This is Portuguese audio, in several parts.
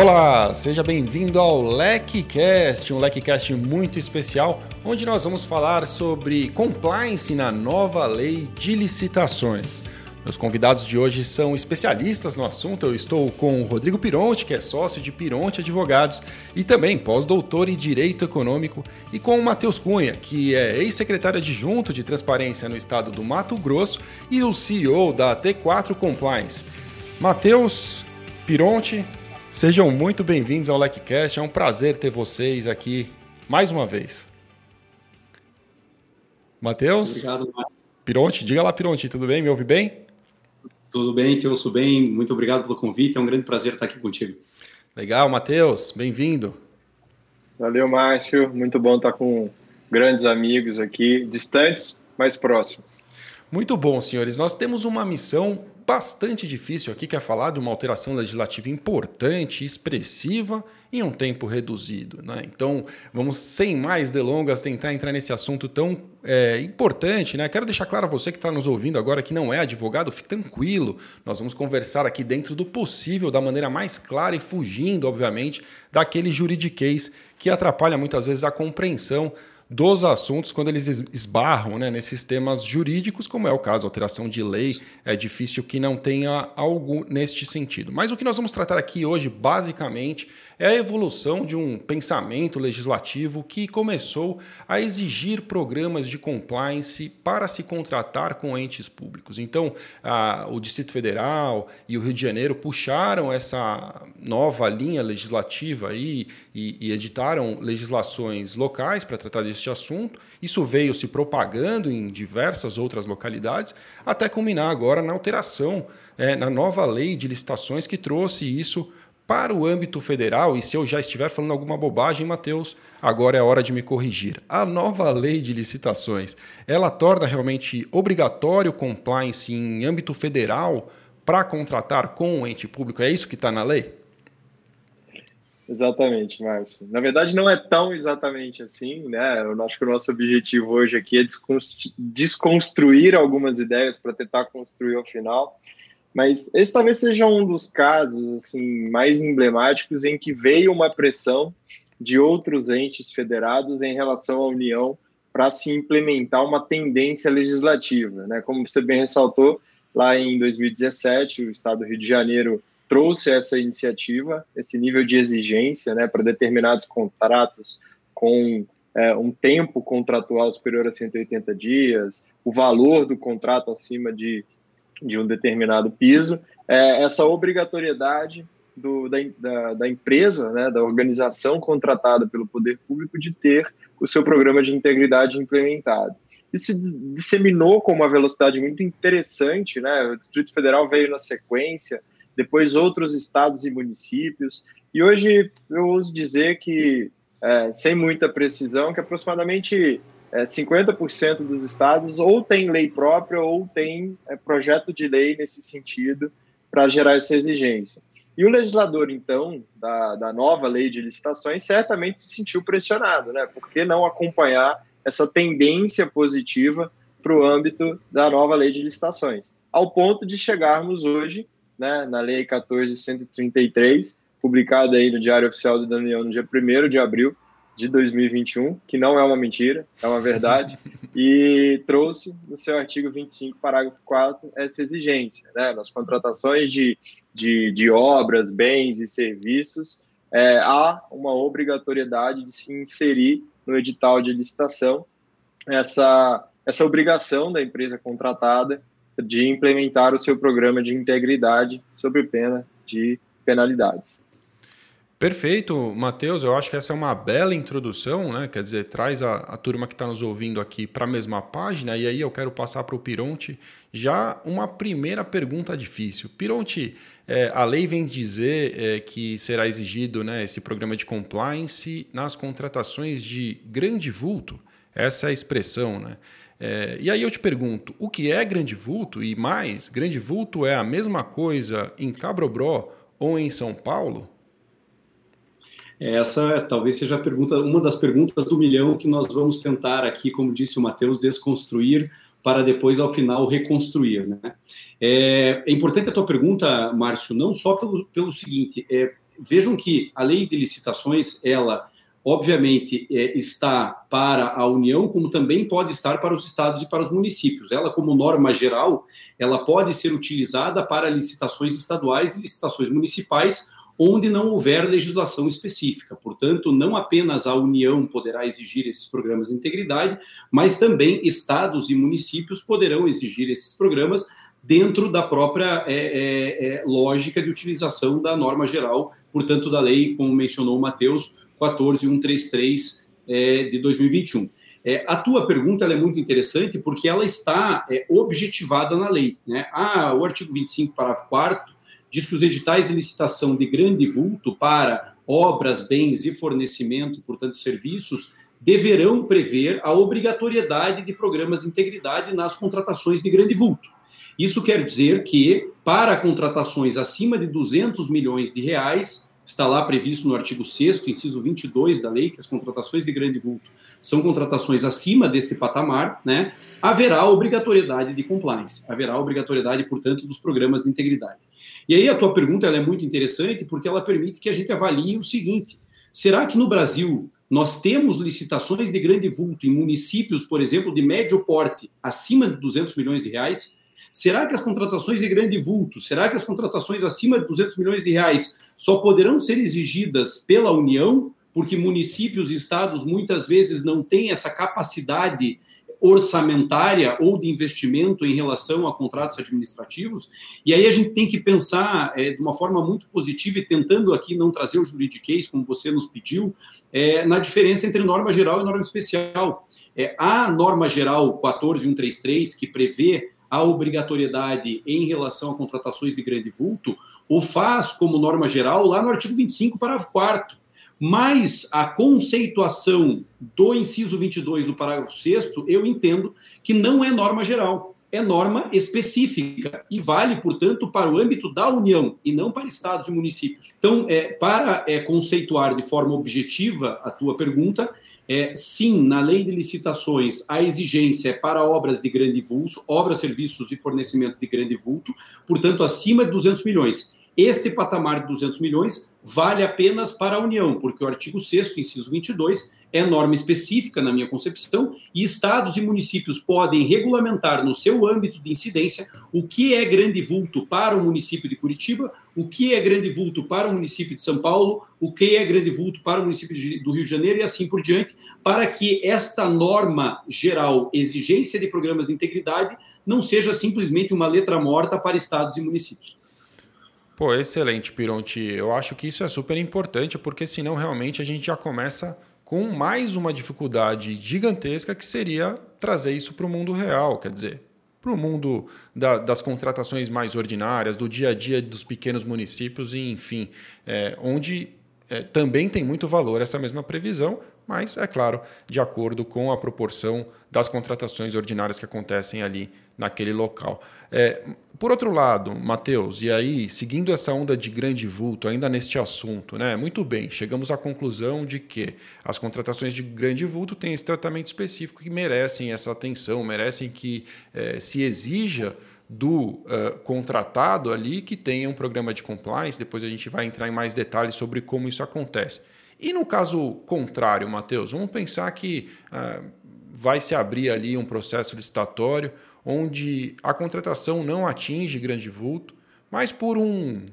Olá, seja bem-vindo ao LecCast, um LecCast muito especial, onde nós vamos falar sobre compliance na nova lei de licitações. Meus convidados de hoje são especialistas no assunto. Eu estou com o Rodrigo Pironte, que é sócio de Pironte Advogados e também pós-doutor em Direito Econômico, e com o Matheus Cunha, que é ex-secretário adjunto de Transparência no estado do Mato Grosso e o CEO da T4 Compliance. Matheus, Pironte, sejam muito bem-vindos ao LecCast. É um prazer ter vocês aqui mais uma vez. Matheus? Obrigado, Pironte, diga lá, Pironte, tudo bem? Me ouve bem? Tudo bem, te ouço bem. Muito obrigado pelo convite. É um grande prazer estar aqui contigo. Legal, Matheus, bem-vindo. Valeu, Márcio. Muito bom estar com grandes amigos aqui, distantes, mas próximos. Muito bom, senhores. Nós temos uma missão bastante difícil aqui, que é falar de uma alteração legislativa importante, expressiva, em um tempo reduzido. Né? Então, vamos, sem mais delongas, tentar entrar nesse assunto tão é, importante. Né? Quero deixar claro a você que está nos ouvindo agora que não é advogado, fique tranquilo. Nós vamos conversar aqui dentro do possível, da maneira mais clara e fugindo, obviamente, daquele juridiquês que atrapalha muitas vezes a compreensão dos assuntos quando eles esbarram né, nesses temas jurídicos, como é o caso, alteração de lei, é difícil que não tenha algo neste sentido. Mas o que nós vamos tratar aqui hoje, basicamente, é a evolução de um pensamento legislativo que começou a exigir programas de compliance para se contratar com entes públicos. Então, a, o Distrito Federal e o Rio de Janeiro puxaram essa nova linha legislativa aí e, e editaram legislações locais para tratar deste assunto. Isso veio se propagando em diversas outras localidades, até culminar agora na alteração, é, na nova lei de licitações que trouxe isso para o âmbito federal, e se eu já estiver falando alguma bobagem, Matheus, agora é a hora de me corrigir. A nova lei de licitações, ela torna realmente obrigatório compliance em âmbito federal para contratar com o ente público? É isso que está na lei? Exatamente, Márcio. Na verdade, não é tão exatamente assim, né? Eu acho que o nosso objetivo hoje aqui é desconstruir algumas ideias para tentar construir ao final. Mas esse talvez seja um dos casos assim mais emblemáticos em que veio uma pressão de outros entes federados em relação à União para se implementar uma tendência legislativa, né? Como você bem ressaltou, lá em 2017, o Estado do Rio de Janeiro trouxe essa iniciativa, esse nível de exigência, né, para determinados contratos com é, um tempo contratual superior a 180 dias, o valor do contrato acima de de um determinado piso, é, essa obrigatoriedade do, da, da, da, empresa, né, da organização contratada pelo poder público de ter o seu programa de integridade implementado. Isso se disseminou com uma velocidade muito interessante, né? O Distrito Federal veio na sequência, depois outros estados e municípios, e hoje eu ouso dizer que, é, sem muita precisão, que aproximadamente é, 50% dos estados ou tem lei própria ou tem é, projeto de lei nesse sentido para gerar essa exigência. E o legislador, então, da, da nova lei de licitações, certamente se sentiu pressionado, né? Por que não acompanhar essa tendência positiva para o âmbito da nova lei de licitações? Ao ponto de chegarmos hoje, né, na Lei 14.133, publicada aí no Diário Oficial da União no dia 1 de abril, de 2021, que não é uma mentira, é uma verdade, e trouxe no seu artigo 25, parágrafo 4, essa exigência. Né? Nas contratações de, de, de obras, bens e serviços, é, há uma obrigatoriedade de se inserir no edital de licitação essa, essa obrigação da empresa contratada de implementar o seu programa de integridade sob pena de penalidades. Perfeito, Matheus. Eu acho que essa é uma bela introdução, né? Quer dizer, traz a, a turma que está nos ouvindo aqui para a mesma página. E aí eu quero passar para o Pironte já uma primeira pergunta difícil. Pironte, é, a lei vem dizer é, que será exigido né, esse programa de compliance nas contratações de grande vulto. Essa é a expressão, né? É, e aí eu te pergunto, o que é grande vulto? E mais, grande vulto é a mesma coisa em Cabrobró ou em São Paulo? Essa talvez seja pergunta, uma das perguntas do milhão que nós vamos tentar aqui, como disse o Matheus, desconstruir para depois, ao final, reconstruir. Né? É, é importante a tua pergunta, Márcio, não só pelo, pelo seguinte, é, vejam que a lei de licitações, ela obviamente é, está para a União, como também pode estar para os estados e para os municípios. Ela, como norma geral, ela pode ser utilizada para licitações estaduais e licitações municipais, onde não houver legislação específica. Portanto, não apenas a União poderá exigir esses programas de integridade, mas também estados e municípios poderão exigir esses programas dentro da própria é, é, é, lógica de utilização da norma geral, portanto, da lei, como mencionou o Matheus, 14133 é, de 2021. É, a tua pergunta é muito interessante porque ela está é, objetivada na lei. Né? Ah, o artigo 25, parágrafo 4 diz que os editais de licitação de grande vulto para obras, bens e fornecimento, portanto, serviços, deverão prever a obrigatoriedade de programas de integridade nas contratações de grande vulto. Isso quer dizer que, para contratações acima de 200 milhões de reais, está lá previsto no artigo 6 inciso 22 da lei, que as contratações de grande vulto são contratações acima deste patamar, né, haverá obrigatoriedade de compliance, haverá obrigatoriedade, portanto, dos programas de integridade. E aí a tua pergunta é muito interessante porque ela permite que a gente avalie o seguinte: será que no Brasil nós temos licitações de grande vulto em municípios, por exemplo, de médio porte, acima de 200 milhões de reais? Será que as contratações de grande vulto, será que as contratações acima de 200 milhões de reais só poderão ser exigidas pela União, porque municípios e estados muitas vezes não têm essa capacidade orçamentária ou de investimento em relação a contratos administrativos. E aí a gente tem que pensar é, de uma forma muito positiva e tentando aqui não trazer o juridiquês, como você nos pediu, é, na diferença entre norma geral e norma especial. É, a norma geral 14133, que prevê a obrigatoriedade em relação a contratações de grande vulto, o faz como norma geral lá no artigo 25, parágrafo 4 mas a conceituação do inciso 22 do parágrafo 6 eu entendo que não é norma geral, é norma específica e vale, portanto, para o âmbito da União e não para estados e municípios. Então, é, para é, conceituar de forma objetiva a tua pergunta, é, sim, na lei de licitações, a exigência é para obras de grande vulto, obras, serviços e fornecimento de grande vulto, portanto, acima de 200 milhões. Este patamar de 200 milhões vale apenas para a União, porque o artigo 6 inciso 22, é norma específica, na minha concepção, e estados e municípios podem regulamentar no seu âmbito de incidência o que é grande vulto para o município de Curitiba, o que é grande vulto para o município de São Paulo, o que é grande vulto para o município do Rio de Janeiro e assim por diante, para que esta norma geral, exigência de programas de integridade, não seja simplesmente uma letra morta para estados e municípios. Pô, excelente, Pironti. Eu acho que isso é super importante, porque senão realmente a gente já começa com mais uma dificuldade gigantesca que seria trazer isso para o mundo real, quer dizer, para o mundo da, das contratações mais ordinárias, do dia a dia dos pequenos municípios, e enfim, é, onde é, também tem muito valor essa mesma previsão, mas, é claro, de acordo com a proporção das contratações ordinárias que acontecem ali naquele local. É, por outro lado, Matheus, e aí, seguindo essa onda de grande vulto, ainda neste assunto, né? Muito bem, chegamos à conclusão de que as contratações de grande vulto têm esse tratamento específico que merecem essa atenção, merecem que é, se exija do uh, contratado ali que tenha um programa de compliance. Depois a gente vai entrar em mais detalhes sobre como isso acontece. E no caso contrário, Matheus, vamos pensar que uh, vai se abrir ali um processo licitatório onde a contratação não atinge grande vulto, mas por um,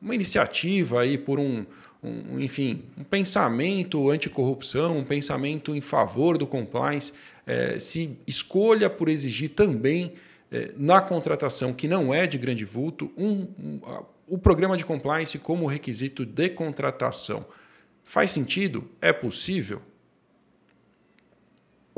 uma iniciativa aí, por um, um, enfim, um pensamento anticorrupção, um pensamento em favor do compliance, é, se escolha por exigir também é, na contratação que não é de grande vulto um, um, o programa de compliance como requisito de contratação. Faz sentido? É possível?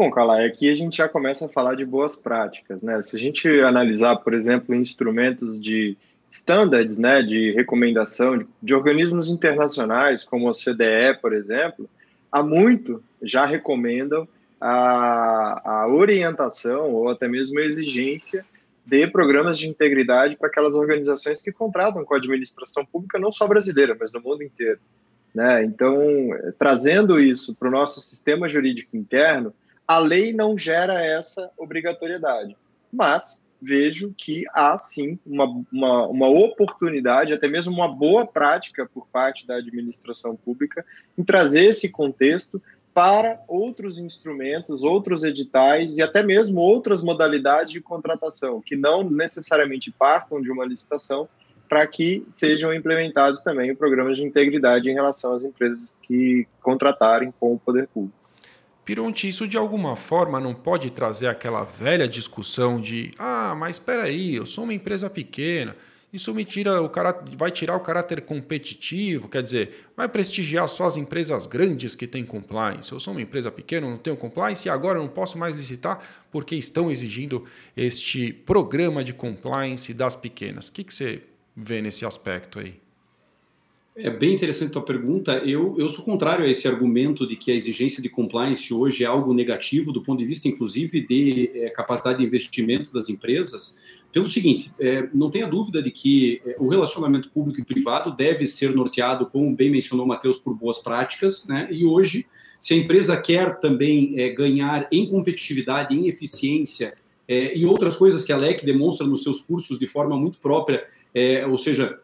Bom, Carla, aqui a gente já começa a falar de boas práticas, né? Se a gente analisar, por exemplo, instrumentos de standards, né, de recomendação de, de organismos internacionais, como a CDE, por exemplo, há muito já recomendam a, a orientação ou até mesmo a exigência de programas de integridade para aquelas organizações que contratam com a administração pública, não só brasileira, mas no mundo inteiro. Né? Então, trazendo isso para o nosso sistema jurídico interno, a lei não gera essa obrigatoriedade, mas vejo que há sim uma, uma, uma oportunidade, até mesmo uma boa prática por parte da administração pública em trazer esse contexto para outros instrumentos, outros editais e até mesmo outras modalidades de contratação, que não necessariamente partam de uma licitação, para que sejam implementados também programas de integridade em relação às empresas que contratarem com o poder público. Pironte, isso de alguma forma não pode trazer aquela velha discussão de ah, mas espera aí, eu sou uma empresa pequena, isso me tira o cara, vai tirar o caráter competitivo, quer dizer, vai prestigiar só as empresas grandes que têm compliance. Eu sou uma empresa pequena, não tenho compliance e agora não posso mais licitar porque estão exigindo este programa de compliance das pequenas. O que, que você vê nesse aspecto aí? É bem interessante a tua pergunta. Eu, eu sou contrário a esse argumento de que a exigência de compliance hoje é algo negativo, do ponto de vista, inclusive, de é, capacidade de investimento das empresas pelo seguinte, é, não tenha dúvida de que é, o relacionamento público e privado deve ser norteado, como bem mencionou Matheus, por boas práticas, né? E hoje, se a empresa quer também ganhar em competitividade, em eficiência e outras coisas que a LEC demonstra nos seus cursos de forma muito própria, ou seja,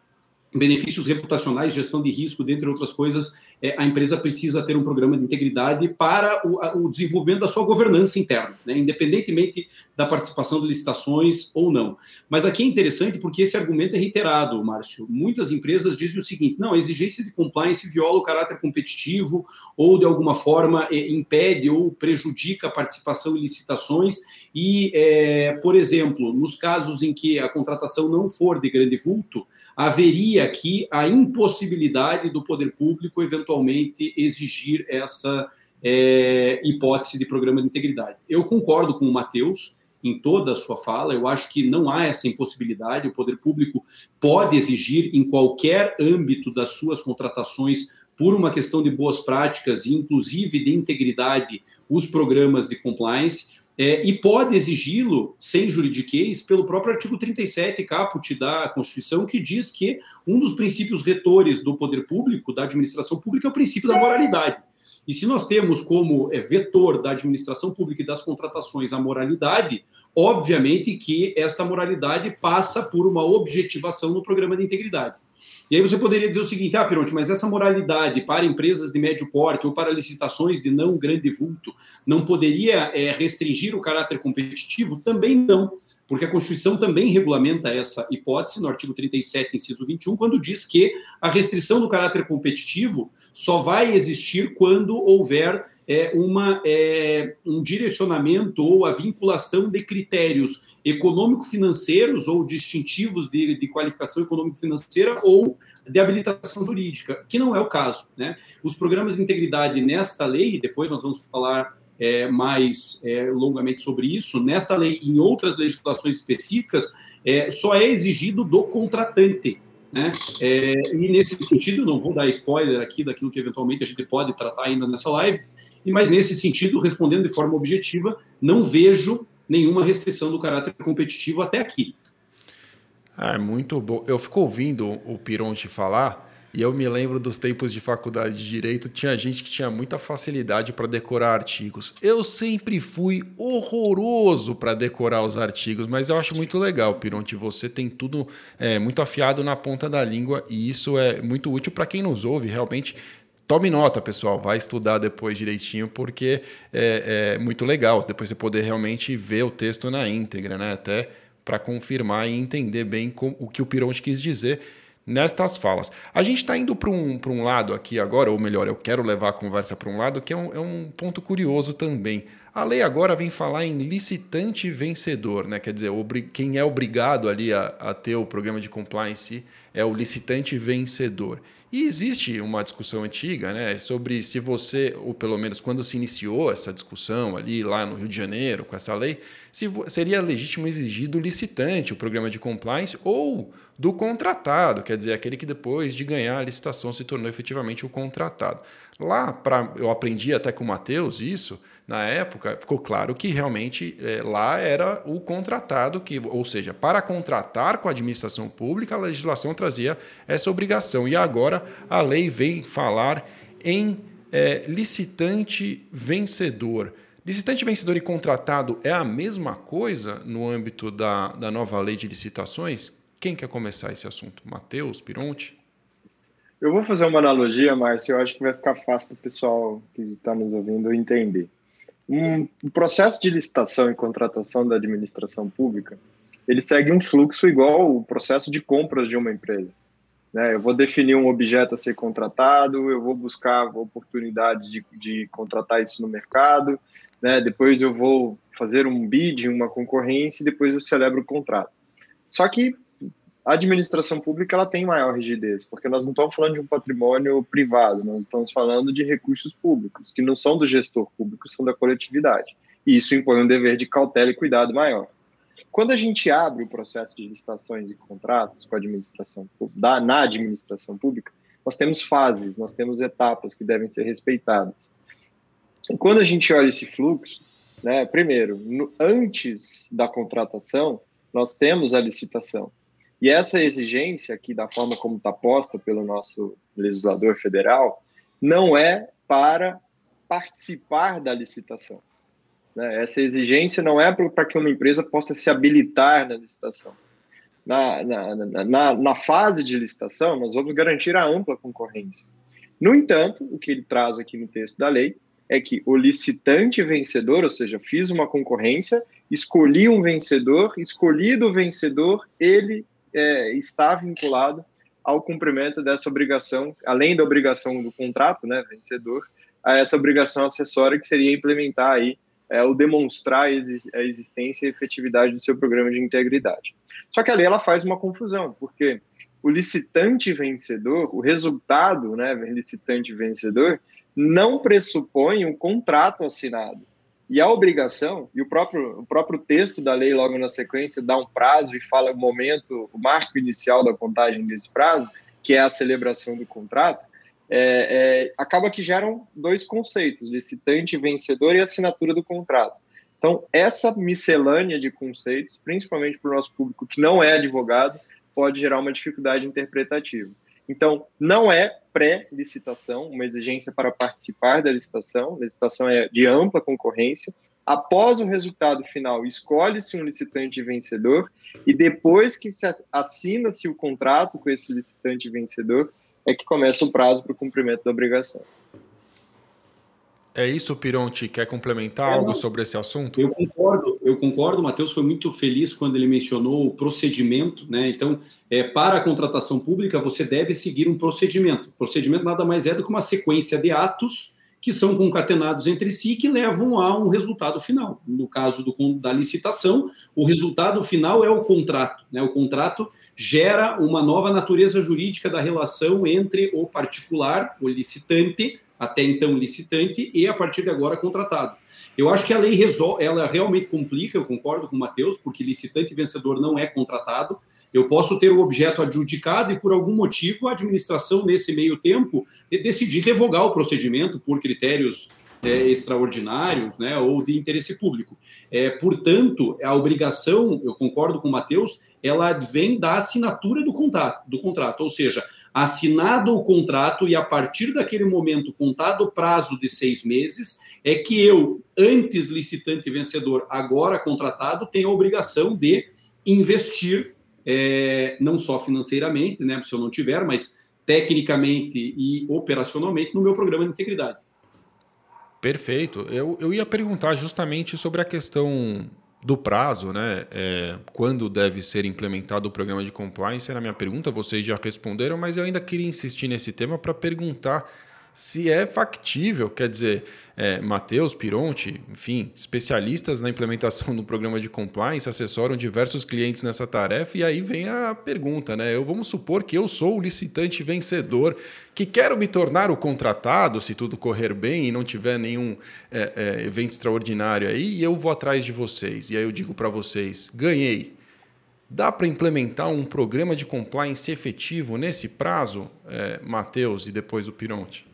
benefícios reputacionais, gestão de risco, dentre outras coisas, é, a empresa precisa ter um programa de integridade para o, o desenvolvimento da sua governança interna, né, independentemente da participação de licitações ou não. Mas aqui é interessante porque esse argumento é reiterado, Márcio. Muitas empresas dizem o seguinte: não, a exigência de compliance viola o caráter competitivo ou, de alguma forma, é, impede ou prejudica a participação em licitações. E, é, por exemplo, nos casos em que a contratação não for de grande vulto, haveria aqui a impossibilidade do poder público, eventualmente, exigir essa é, hipótese de programa de integridade. Eu concordo com o Matheus em toda a sua fala, eu acho que não há essa impossibilidade, o poder público pode exigir em qualquer âmbito das suas contratações por uma questão de boas práticas, inclusive de integridade, os programas de compliance é, e pode exigi-lo, sem juridiquês, pelo próprio artigo 37, caput da Constituição, que diz que um dos princípios retores do poder público, da administração pública, é o princípio da moralidade. E se nós temos como é, vetor da administração pública e das contratações a moralidade, obviamente que esta moralidade passa por uma objetivação no programa de integridade. E aí você poderia dizer o seguinte, ah, Pironte, mas essa moralidade para empresas de médio porte ou para licitações de não grande vulto não poderia é, restringir o caráter competitivo? Também não, porque a Constituição também regulamenta essa hipótese no artigo 37, inciso 21, quando diz que a restrição do caráter competitivo só vai existir quando houver é, uma, é, um direcionamento ou a vinculação de critérios econômico-financeiros ou distintivos de, de qualificação econômico-financeira ou de habilitação jurídica, que não é o caso. Né? Os programas de integridade nesta lei, depois nós vamos falar é, mais é, longamente sobre isso, nesta lei e em outras legislações específicas, é, só é exigido do contratante. Né? É, e nesse sentido, não vou dar spoiler aqui daquilo que eventualmente a gente pode tratar ainda nessa live, mas nesse sentido, respondendo de forma objetiva, não vejo nenhuma restrição do caráter competitivo até aqui. É muito bom. Eu fico ouvindo o Pironte falar e eu me lembro dos tempos de faculdade de direito, tinha gente que tinha muita facilidade para decorar artigos. Eu sempre fui horroroso para decorar os artigos, mas eu acho muito legal, Pironte. Você tem tudo é, muito afiado na ponta da língua e isso é muito útil para quem nos ouve. Realmente Tome nota, pessoal, vai estudar depois direitinho, porque é, é, muito legal depois você poder realmente ver o texto na íntegra, né? Até para confirmar e entender bem com, o que o Pironte quis dizer nestas falas. A gente está indo para um, um lado aqui agora, ou melhor, eu quero levar a conversa para um lado, que é um, é um ponto curioso também. A lei agora vem falar em licitante vencedor, né? quer dizer, quem é obrigado ali a, a ter o programa de compliance é o licitante vencedor. E existe uma discussão antiga né, sobre se você, ou pelo menos quando se iniciou essa discussão ali lá no Rio de Janeiro com essa lei, se seria legítimo exigir do licitante o programa de compliance ou do contratado, quer dizer, aquele que depois de ganhar a licitação se tornou efetivamente o contratado. Lá, pra, eu aprendi até com o Matheus isso, na época, ficou claro que realmente é, lá era o contratado, que, ou seja, para contratar com a administração pública, a legislação trazia essa obrigação. E agora a lei vem falar em é, licitante vencedor. Licitante vencedor e contratado é a mesma coisa no âmbito da, da nova lei de licitações? Quem quer começar esse assunto? Matheus, Pironte? Eu vou fazer uma analogia, Márcio, eu acho que vai ficar fácil para o pessoal que está nos ouvindo entender. Um, processo de licitação e contratação da administração pública, ele segue um fluxo igual o processo de compras de uma empresa. Né? Eu vou definir um objeto a ser contratado, eu vou buscar a oportunidade de, de contratar isso no mercado, né? depois eu vou fazer um bid, uma concorrência, e depois eu celebro o contrato. Só que a administração pública ela tem maior rigidez, porque nós não estamos falando de um patrimônio privado, nós estamos falando de recursos públicos, que não são do gestor público, são da coletividade. E isso impõe um dever de cautela e cuidado maior. Quando a gente abre o processo de licitações e contratos com a administração da, na administração pública, nós temos fases, nós temos etapas que devem ser respeitadas. E quando a gente olha esse fluxo, né, primeiro, no, antes da contratação, nós temos a licitação. E essa exigência aqui, da forma como está posta pelo nosso legislador federal, não é para participar da licitação. Né? Essa exigência não é para que uma empresa possa se habilitar na licitação. Na, na, na, na, fase de licitação, nós vamos garantir a ampla concorrência. No entanto, o que ele traz aqui no texto da lei é que o licitante vencedor, ou seja, fiz uma concorrência, escolhi um vencedor, escolhido o vencedor, ele é, está vinculado ao cumprimento dessa obrigação, além da obrigação do contrato, né, vencedor, a essa obrigação acessória que seria implementar aí é, o demonstrar a existência e efetividade do seu programa de integridade. Só que a lei ela faz uma confusão, porque o licitante vencedor, o resultado, né, licitante vencedor, não pressupõe um contrato assinado. E a obrigação, e o próprio, o próprio texto da lei, logo na sequência, dá um prazo e fala o momento, o marco inicial da contagem desse prazo, que é a celebração do contrato, é, é, acaba que geram dois conceitos, licitante vencedor e assinatura do contrato. Então, essa miscelânea de conceitos, principalmente para o nosso público que não é advogado, pode gerar uma dificuldade interpretativa. Então, não é pré-licitação, uma exigência para participar da licitação. A licitação é de ampla concorrência. Após o resultado final, escolhe-se um licitante vencedor e depois que se assina-se o contrato com esse licitante vencedor, é que começa o prazo para o cumprimento da obrigação. É isso, Pironti. Quer complementar é, algo sobre esse assunto? Eu concordo, eu concordo. O Matheus foi muito feliz quando ele mencionou o procedimento, né? Então, é, para a contratação pública, você deve seguir um procedimento. O procedimento nada mais é do que uma sequência de atos que são concatenados entre si que levam a um resultado final. No caso do, da licitação, o resultado final é o contrato. Né? O contrato gera uma nova natureza jurídica da relação entre o particular, o licitante, até então licitante, e a partir de agora contratado. Eu acho que a lei resolve, ela realmente complica, eu concordo com o Matheus, porque licitante vencedor não é contratado. Eu posso ter o objeto adjudicado e, por algum motivo, a administração, nesse meio tempo, decidir revogar o procedimento por critérios é, extraordinários né, ou de interesse público. É, portanto, a obrigação, eu concordo com o Matheus, ela vem da assinatura do contrato, do contrato, ou seja, assinado o contrato e a partir daquele momento, contado o prazo de seis meses, é que eu, antes licitante vencedor, agora contratado, tenho a obrigação de investir, é, não só financeiramente, né, se eu não tiver, mas tecnicamente e operacionalmente no meu programa de integridade. Perfeito. Eu, eu ia perguntar justamente sobre a questão do prazo, né? É, quando deve ser implementado o programa de compliance, era a minha pergunta, vocês já responderam, mas eu ainda queria insistir nesse tema para perguntar se é factível, quer dizer, é, Matheus, Pironti, enfim, especialistas na implementação do programa de compliance assessoram diversos clientes nessa tarefa e aí vem a pergunta, né? Eu vamos supor que eu sou o licitante vencedor que quero me tornar o contratado se tudo correr bem e não tiver nenhum é, é, evento extraordinário aí e eu vou atrás de vocês e aí eu digo para vocês, ganhei. Dá para implementar um programa de compliance efetivo nesse prazo, é, Matheus e depois o Pironte?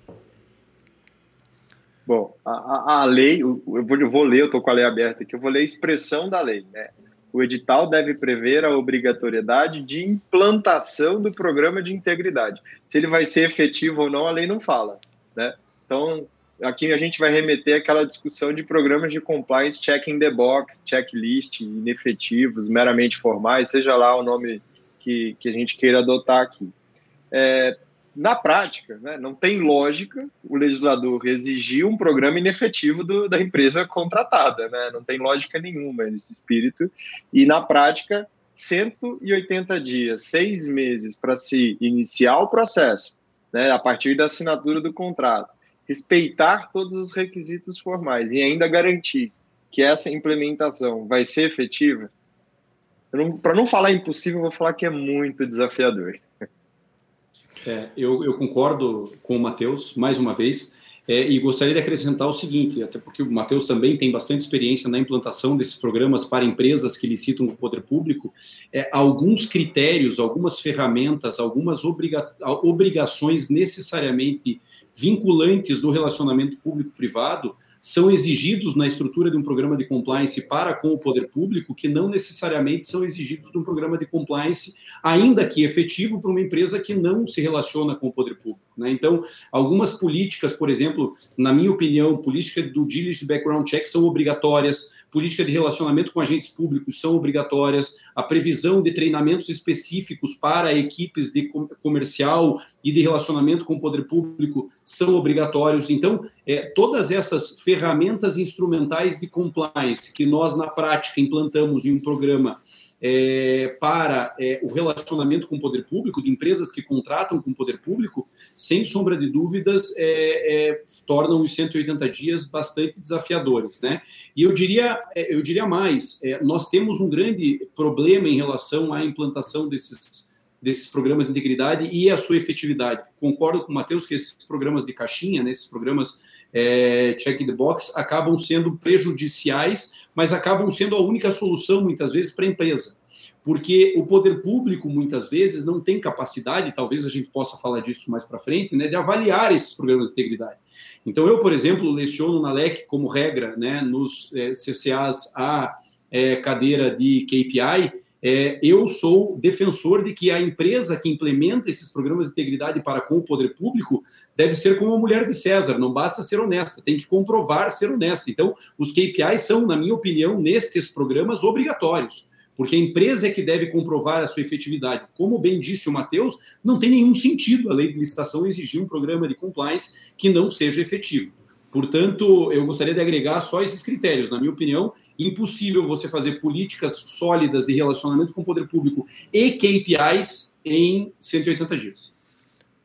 Bom, a, a lei, eu vou, eu vou ler, eu estou com a lei aberta aqui, eu vou ler a expressão da lei. Né? O edital deve prever a obrigatoriedade de implantação do programa de integridade. Se ele vai ser efetivo ou não, a lei não fala. Né? Então, aqui a gente vai remeter àquela discussão de programas de compliance checking the box, checklist, inefetivos, meramente formais, seja lá o nome que, que a gente queira adotar aqui. É, na prática, né, não tem lógica o legislador exigir um programa inefetivo do, da empresa contratada, né? não tem lógica nenhuma nesse espírito, e na prática, 180 dias, seis meses para se iniciar o processo, né, a partir da assinatura do contrato, respeitar todos os requisitos formais e ainda garantir que essa implementação vai ser efetiva, para não falar impossível, vou falar que é muito desafiador. É, eu, eu, concordo com o Matheus, mais uma vez, é, e gostaria de acrescentar o seguinte, até porque o Matheus também tem bastante experiência na implantação desses programas para empresas que licitam o poder público, é, alguns critérios, algumas ferramentas, algumas obriga obrigações necessariamente vinculantes do relacionamento público-privado são exigidos na estrutura de um programa de compliance para com o poder público, que não necessariamente são exigidos de um programa de compliance, ainda que efetivo, para uma empresa que não se relaciona com o poder público. Né? Então, algumas políticas, por exemplo, na minha opinião, política do diligence background check são obrigatórias, política de relacionamento com agentes públicos são obrigatórias, a previsão de treinamentos específicos para equipes de comercial e de relacionamento com o poder público são obrigatórios. Então, é, todas essas ferramentas instrumentais de compliance que nós, na prática, implantamos em um programa é, para é, o relacionamento com o poder público, de empresas que contratam com o poder público, sem sombra de dúvidas, é, é tornam os 180 dias bastante desafiadores. Né? E eu diria, é, eu diria mais, é, nós temos um grande problema em relação à implantação desses desses programas de integridade e a sua efetividade. Concordo com o Matheus que esses programas de caixinha, né, esses programas é, check the box, acabam sendo prejudiciais, mas acabam sendo a única solução, muitas vezes, para a empresa. Porque o poder público, muitas vezes, não tem capacidade, talvez a gente possa falar disso mais para frente, né, de avaliar esses programas de integridade. Então, eu, por exemplo, leciono na LEC, como regra, né, nos é, CCAs, a é, cadeira de KPI, é, eu sou defensor de que a empresa que implementa esses programas de integridade para com o poder público deve ser como a mulher de César, não basta ser honesta, tem que comprovar ser honesta. Então, os KPIs são, na minha opinião, nestes programas obrigatórios, porque a empresa é que deve comprovar a sua efetividade. Como bem disse o Matheus, não tem nenhum sentido a lei de licitação exigir um programa de compliance que não seja efetivo. Portanto, eu gostaria de agregar só esses critérios. Na minha opinião, impossível você fazer políticas sólidas de relacionamento com o poder público e KPIs em 180 dias.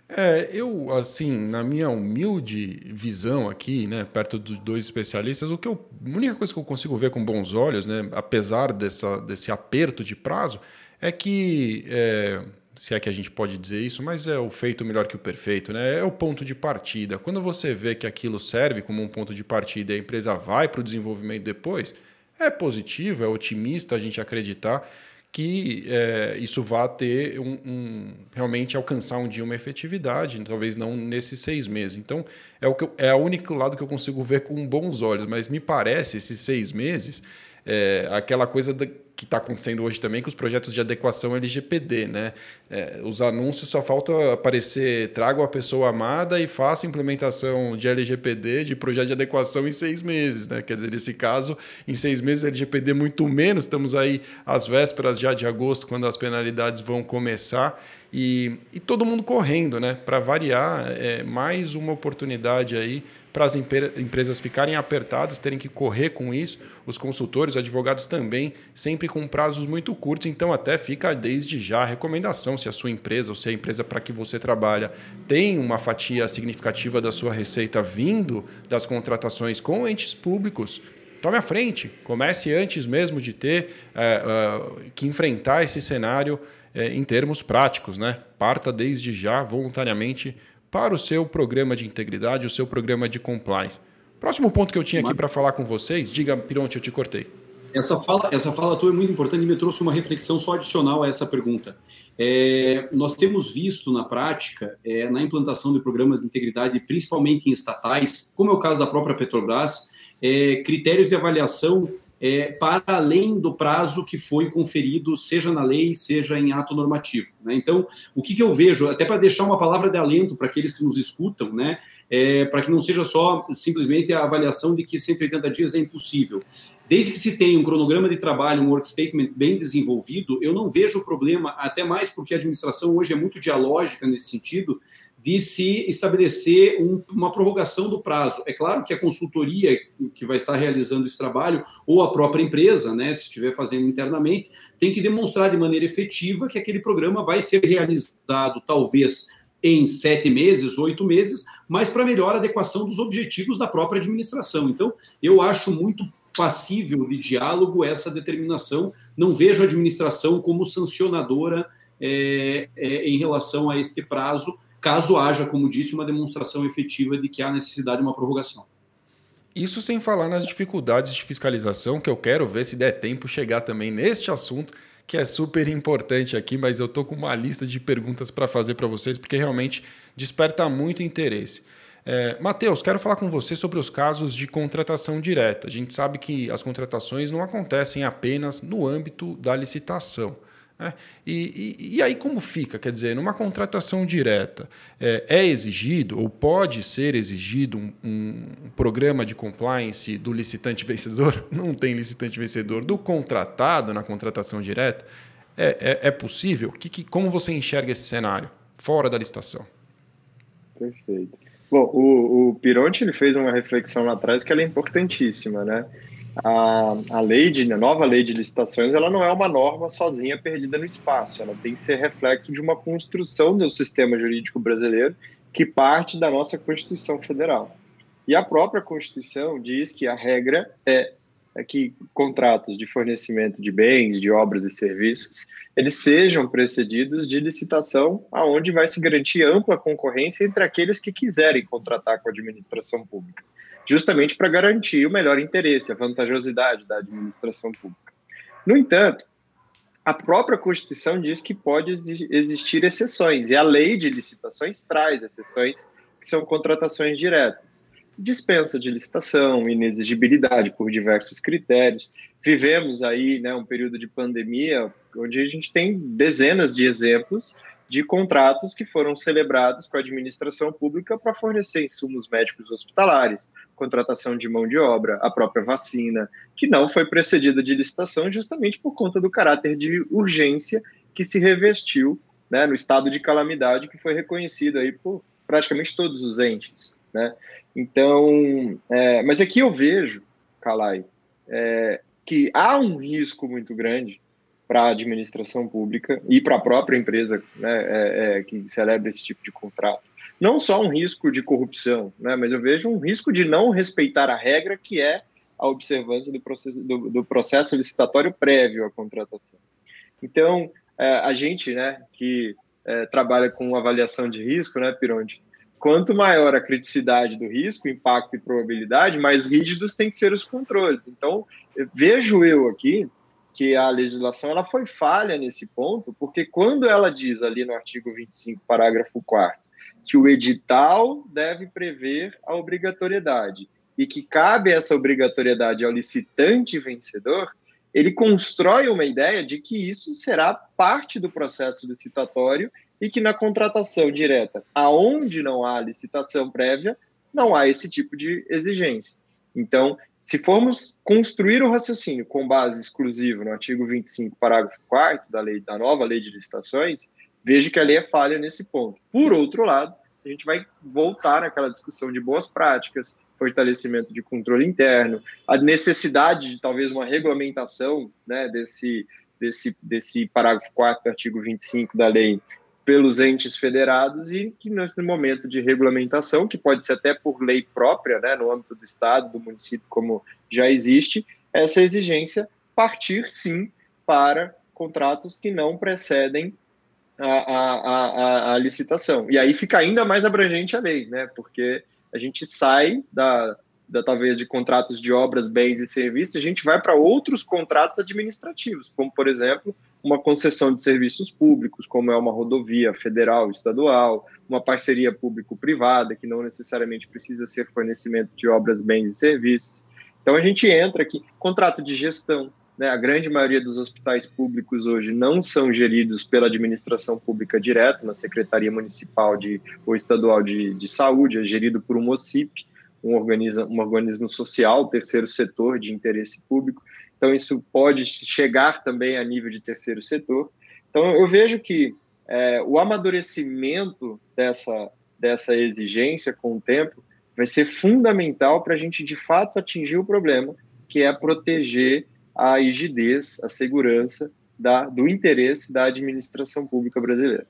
É, eu, assim, na minha humilde visão aqui, né, perto dos dois especialistas, o que eu, a única coisa que eu consigo ver com bons olhos, né, apesar dessa, desse aperto de prazo, é que é, se é que a gente pode dizer isso, mas é o feito melhor que o perfeito, né? É o ponto de partida. Quando você vê que aquilo serve como um ponto de partida e a empresa vai para o desenvolvimento depois, é positivo, é otimista a gente acreditar que é, isso vá ter um, um, realmente alcançar um dia uma efetividade, talvez não nesses seis meses. Então é o que eu, é o único lado que eu consigo ver com bons olhos, mas me parece esses seis meses é, aquela coisa da, que está acontecendo hoje também com os projetos de adequação LGPD, né? É, os anúncios só falta aparecer trago a pessoa amada e faça implementação de LGPD de projeto de adequação em seis meses, né? Quer dizer, nesse caso, em seis meses LGPD muito menos, estamos aí às vésperas já de agosto, quando as penalidades vão começar. E, e todo mundo correndo, né? Para variar, é mais uma oportunidade aí para as empresas ficarem apertadas, terem que correr com isso. Os consultores, os advogados também, sempre com prazos muito curtos. Então, até fica desde já a recomendação: se a sua empresa ou se a empresa para que você trabalha tem uma fatia significativa da sua receita vindo das contratações com entes públicos, tome a frente, comece antes mesmo de ter é, é, que enfrentar esse cenário é, em termos práticos, né? Parta desde já, voluntariamente, para o seu programa de integridade, o seu programa de compliance. Próximo ponto que eu tinha aqui para falar com vocês, diga, Pironte, eu te cortei. Essa fala, essa fala tua é muito importante e me trouxe uma reflexão só adicional a essa pergunta. É, nós temos visto na prática, é, na implantação de programas de integridade, principalmente em estatais, como é o caso da própria Petrobras, é, critérios de avaliação é, para além do prazo que foi conferido, seja na lei, seja em ato normativo. Né? Então, o que, que, eu vejo, até para deixar uma palavra de alento para aqueles que nos escutam, né? É, para que não seja só simplesmente a avaliação de que 180 dias é impossível. Desde que se tenha um cronograma de trabalho, um work statement bem desenvolvido, eu não vejo problema, até mais porque a administração hoje é muito dialógica nesse sentido, de se estabelecer um, uma prorrogação do prazo. É claro que a consultoria que vai estar realizando esse trabalho, ou a própria empresa, né, se estiver fazendo internamente, tem que demonstrar de maneira efetiva que aquele programa vai ser realizado, talvez em sete meses, oito meses, mas para melhor adequação dos objetivos da própria administração. Então, eu acho muito passível de diálogo essa determinação. Não vejo a administração como sancionadora é, é, em relação a este prazo caso haja, como disse, uma demonstração efetiva de que há necessidade de uma prorrogação. Isso sem falar nas dificuldades de fiscalização, que eu quero ver se der tempo chegar também neste assunto, que é super importante aqui, mas eu tô com uma lista de perguntas para fazer para vocês, porque realmente desperta muito interesse. É, Matheus, quero falar com você sobre os casos de contratação direta. A gente sabe que as contratações não acontecem apenas no âmbito da licitação. É, e, e, e, aí como fica? Quer dizer, numa contratação direta, é, é exigido ou pode ser exigido um, um, programa de compliance do licitante vencedor? Não tem licitante vencedor. Do contratado na contratação direta? É, é, é possível? Que, que, como você enxerga esse cenário fora da licitação? Perfeito. Bom, o, o Pironte ele fez uma reflexão lá atrás que ela é importantíssima, né? A, a lei de a nova lei de licitações ela não é uma norma sozinha perdida no espaço. Ela tem que ser reflexo de uma construção do sistema jurídico brasileiro que parte da nossa Constituição Federal. E a própria Constituição diz que a regra é, é que contratos de fornecimento de bens de obras e serviços eles sejam precedidos de licitação aonde vai se garantir ampla concorrência entre aqueles que quiserem contratar com a administração pública justamente para garantir o melhor interesse, a vantajosidade da administração pública. No entanto, a própria Constituição diz que pode existir exceções, e a lei de licitações traz exceções que são contratações diretas. Dispensa de licitação, inexigibilidade por diversos critérios. Vivemos aí né, um período de pandemia onde a gente tem dezenas de exemplos de contratos que foram celebrados com a administração pública para fornecer insumos médicos hospitalares, contratação de mão de obra, a própria vacina, que não foi precedida de licitação justamente por conta do caráter de urgência que se revestiu né, no estado de calamidade que foi reconhecido aí por praticamente todos os entes. Né? Então, é, mas aqui eu vejo, Calai, é, que há um risco muito grande para a administração pública e para a própria empresa né, é, é, que celebra esse tipo de contrato. Não só um risco de corrupção, né, mas eu vejo um risco de não respeitar a regra que é a observância do processo, do, do processo licitatório prévio à contratação. Então, é, a gente né, que é, trabalha com avaliação de risco, né, Pironde, quanto maior a criticidade do risco, impacto e probabilidade, mais rígidos têm que ser os controles. Então, vejo eu aqui que a legislação ela foi falha nesse ponto, porque quando ela diz ali no artigo 25, parágrafo 4 que o edital deve prever a obrigatoriedade e que cabe essa obrigatoriedade ao licitante vencedor, ele constrói uma ideia de que isso será parte do processo licitatório e que na contratação direta, aonde não há licitação prévia, não há esse tipo de exigência. Então, se formos construir o raciocínio com base exclusiva no artigo 25, parágrafo 4 da lei da nova lei de licitações, vejo que a lei é falha nesse ponto. Por outro lado, a gente vai voltar naquela discussão de boas práticas, fortalecimento de controle interno, a necessidade de talvez uma regulamentação né, desse, desse, desse parágrafo 4 do artigo 25 da lei pelos entes federados e que nesse momento de regulamentação, que pode ser até por lei própria, né, no âmbito do estado, do município, como já existe, essa exigência partir sim para contratos que não precedem a, a, a, a, licitação. E aí fica ainda mais abrangente a lei, né? Porque a gente sai da, da talvez de contratos de obras, bens e serviços, a gente vai para outros contratos administrativos, como por exemplo uma concessão de serviços públicos, como é uma rodovia federal, estadual, uma parceria público-privada, que não necessariamente precisa ser fornecimento de obras, bens e serviços. Então a gente entra aqui, contrato de gestão, né? A grande maioria dos hospitais públicos hoje não são geridos pela administração pública direta, na Secretaria Municipal de, ou Estadual de, de Saúde, é gerido por um OCIP, um organismo, um organismo social, terceiro setor de interesse público. Então, isso pode chegar também a nível de terceiro setor. Então, eu vejo que é, o amadurecimento dessa, dessa exigência com o tempo vai ser fundamental para a gente, de fato, atingir o problema, que é proteger a rigidez, a segurança da, do interesse da administração pública brasileira.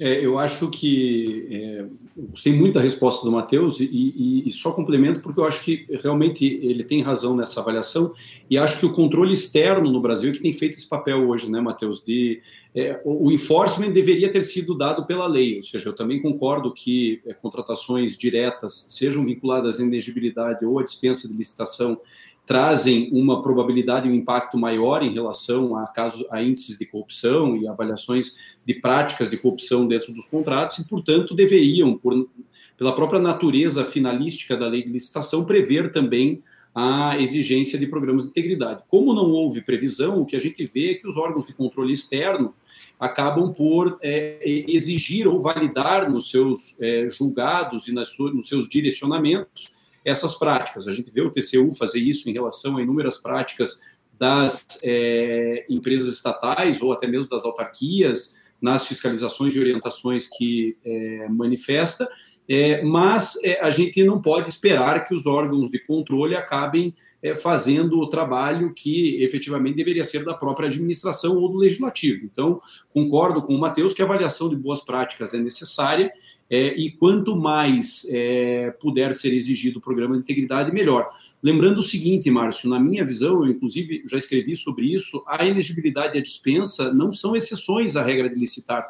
É, eu acho que é, gostei muito da resposta do Matheus e, e, e, só complemento porque eu acho que realmente ele tem razão nessa avaliação e acho que o controle externo no Brasil é que tem feito esse papel hoje, né, Matheus? De é, o enforcement deveria ter sido dado pela lei, ou seja, eu também concordo que é, contratações diretas sejam vinculadas à inegibilidade ou à dispensa de licitação trazem uma probabilidade e um impacto maior em relação a casos a índices de corrupção e avaliações de práticas de corrupção dentro dos contratos e, portanto, deveriam, por, pela própria natureza finalística da lei de licitação, prever também a exigência de programas de integridade. Como não houve previsão, o que a gente vê é que os órgãos de controle externo acabam por é, exigir ou validar nos seus é, julgados e nas suas, nos seus direcionamentos essas práticas. A gente vê o TCU fazer isso em relação a inúmeras práticas das é, empresas estatais ou até mesmo das autarquias nas fiscalizações e orientações que é, manifesta, é, mas é, a gente não pode esperar que os órgãos de controle acabem é, fazendo o trabalho que efetivamente deveria ser da própria administração ou do legislativo. Então, concordo com o Matheus que a avaliação de boas práticas é necessária é, e quanto mais é, puder ser exigido o programa de integridade, melhor. Lembrando o seguinte, Márcio, na minha visão, eu inclusive já escrevi sobre isso, a elegibilidade e a dispensa não são exceções à regra de licitar.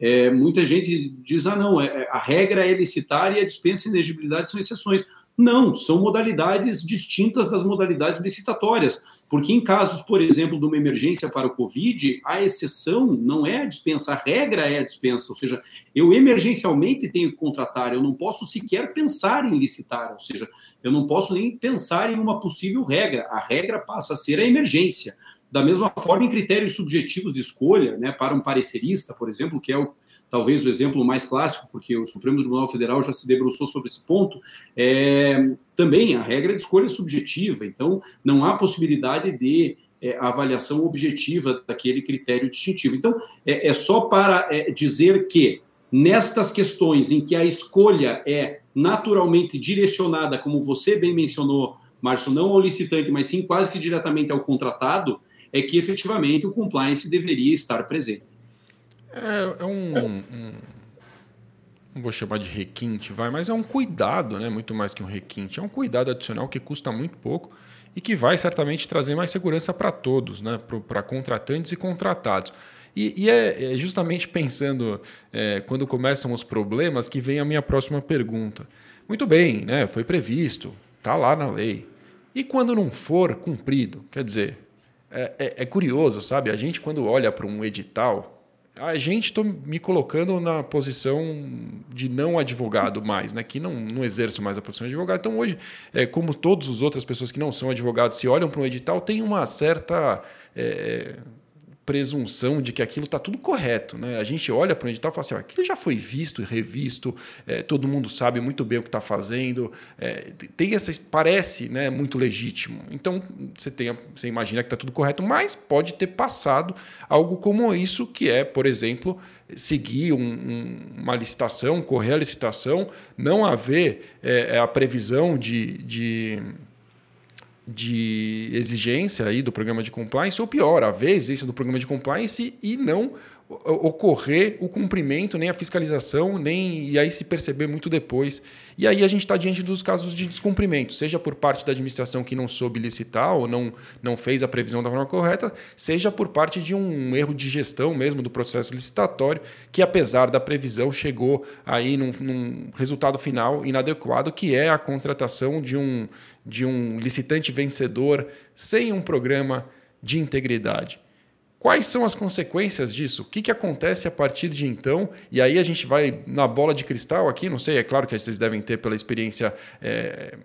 É, muita gente diz, ah, não, é, a regra é licitar e a dispensa e elegibilidade são exceções. Não, são modalidades distintas das modalidades licitatórias, porque em casos, por exemplo, de uma emergência para o Covid, a exceção não é a dispensa, a regra é a dispensa, ou seja, eu emergencialmente tenho que contratar, eu não posso sequer pensar em licitar, ou seja, eu não posso nem pensar em uma possível regra, a regra passa a ser a emergência. Da mesma forma, em critérios subjetivos de escolha, né, para um parecerista, por exemplo, que é o talvez o exemplo mais clássico, porque o Supremo Tribunal Federal já se debruçou sobre esse ponto, é, também a regra de escolha é subjetiva, então não há possibilidade de é, avaliação objetiva daquele critério distintivo. Então, é, é só para é, dizer que nestas questões em que a escolha é naturalmente direcionada, como você bem mencionou, Márcio, não ao licitante, mas sim quase que diretamente ao contratado, é que efetivamente o compliance deveria estar presente. É, é um, um, Não vou chamar de requinte, vai, mas é um cuidado, né? Muito mais que um requinte. É um cuidado adicional que custa muito pouco e que vai certamente trazer mais segurança para todos, né? Para contratantes e contratados. E, e é, é, justamente pensando é, quando começam os problemas que vem a minha próxima pergunta. Muito bem, né? Foi previsto, está lá na lei. E quando não for cumprido? Quer dizer, é, é, é curioso, sabe? A gente, quando olha para um edital, a gente estou me colocando na posição de não advogado mais, né? que não, não exerço mais a profissão de advogado. Então, hoje, é, como todas as outras pessoas que não são advogados se olham para um edital, tem uma certa. É, presunção de que aquilo está tudo correto. Né? A gente olha para o edital e fala assim: aquilo já foi visto e revisto, é, todo mundo sabe muito bem o que está fazendo, é, tem essa, parece né, muito legítimo. Então você, tem, você imagina que está tudo correto, mas pode ter passado algo como isso, que é, por exemplo, seguir um, um, uma licitação, correr a licitação, não haver é, a previsão de, de de exigência aí do programa de compliance, ou pior, a exigência do programa de compliance e não ocorrer o cumprimento, nem a fiscalização, nem e aí se perceber muito depois. E aí a gente está diante dos casos de descumprimento, seja por parte da administração que não soube licitar ou não, não fez a previsão da forma correta, seja por parte de um erro de gestão mesmo do processo licitatório, que apesar da previsão chegou aí num, num resultado final inadequado, que é a contratação de um, de um licitante vencedor sem um programa de integridade. Quais são as consequências disso? O que, que acontece a partir de então? E aí a gente vai na bola de cristal aqui, não sei, é claro que vocês devem ter pela experiência é,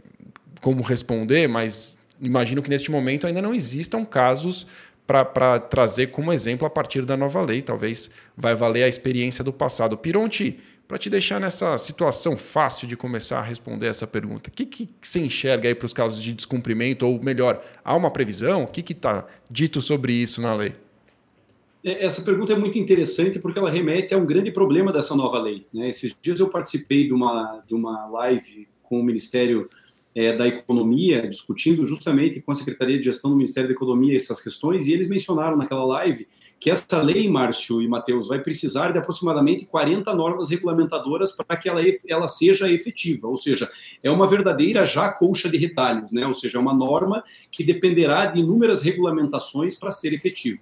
como responder, mas imagino que neste momento ainda não existam casos para trazer como exemplo a partir da nova lei. Talvez vai valer a experiência do passado. Pironti, para te deixar nessa situação fácil de começar a responder essa pergunta, o que, que você enxerga aí para os casos de descumprimento? Ou melhor, há uma previsão? O que está dito sobre isso na lei? É, essa pergunta é muito interessante porque ela remete a um grande problema dessa nova lei. Né? Esses dias eu participei de uma, de uma live com o Ministério é, da Economia, discutindo justamente com a Secretaria de Gestão do Ministério da Economia essas questões, e eles mencionaram naquela live que essa lei, Márcio e Matheus, vai precisar de aproximadamente 40 normas regulamentadoras para que ela, ela seja efetiva, ou seja, é uma verdadeira já colcha de retalhos, né? ou seja, é uma norma que dependerá de inúmeras regulamentações para ser efetiva.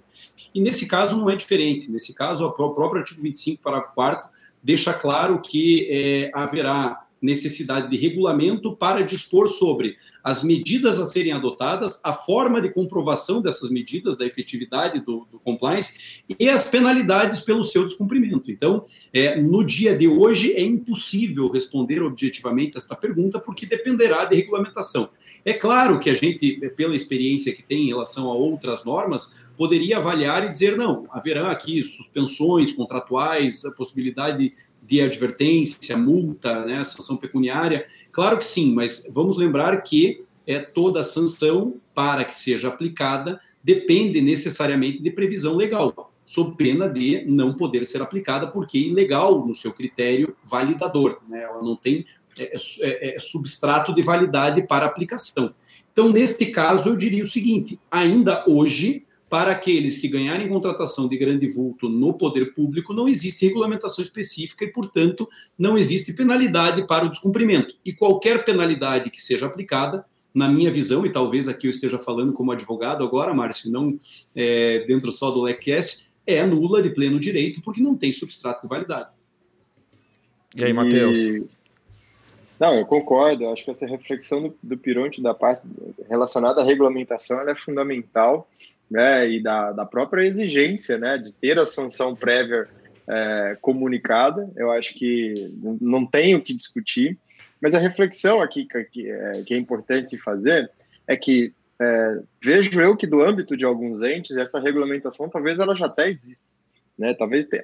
E nesse caso não é diferente, nesse caso o próprio artigo 25, parágrafo 4 deixa claro que é, haverá necessidade de regulamento para dispor sobre as medidas a serem adotadas, a forma de comprovação dessas medidas, da efetividade do, do compliance e as penalidades pelo seu descumprimento. Então, é, no dia de hoje, é impossível responder objetivamente esta pergunta, porque dependerá de regulamentação. É claro que a gente, pela experiência que tem em relação a outras normas, poderia avaliar e dizer: não, haverá aqui suspensões contratuais, a possibilidade de advertência, multa, né, sanção pecuniária? Claro que sim, mas vamos lembrar que é, toda sanção, para que seja aplicada, depende necessariamente de previsão legal, sob pena de não poder ser aplicada, porque é ilegal no seu critério validador, né? ela não tem é, é, é substrato de validade para aplicação. Então, neste caso, eu diria o seguinte: ainda hoje, para aqueles que ganharem contratação de grande vulto no poder público, não existe regulamentação específica e, portanto, não existe penalidade para o descumprimento. E qualquer penalidade que seja aplicada, na minha visão, e talvez aqui eu esteja falando como advogado agora, Márcio, não é, dentro só do LECast, é nula de pleno direito, porque não tem substrato de validade. E aí, Matheus? E... Não, eu concordo. Eu acho que essa reflexão do, do Pironte da parte relacionada à regulamentação é fundamental né, e da, da própria exigência né, de ter a sanção prévia é, comunicada, eu acho que não tem o que discutir, mas a reflexão aqui que, é, que é importante se fazer é que é, vejo eu que do âmbito de alguns entes, essa regulamentação talvez ela já até exista, né? talvez tenha,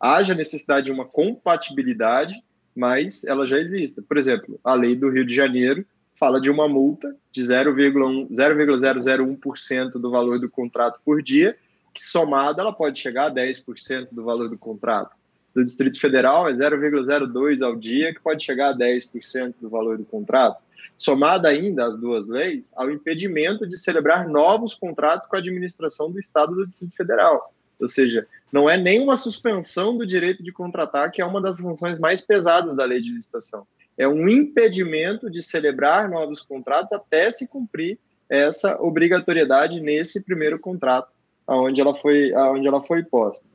haja necessidade de uma compatibilidade, mas ela já exista. Por exemplo, a lei do Rio de Janeiro fala de uma multa de 0,001% do valor do contrato por dia, que somada ela pode chegar a 10% do valor do contrato. Do Distrito Federal é 0,02 ao dia, que pode chegar a 10% do valor do contrato. Somada ainda as duas leis ao impedimento de celebrar novos contratos com a administração do Estado do Distrito Federal. Ou seja, não é nenhuma suspensão do direito de contratar, que é uma das sanções mais pesadas da lei de licitação é um impedimento de celebrar novos contratos até se cumprir essa obrigatoriedade nesse primeiro contrato, aonde ela foi, aonde ela foi posta.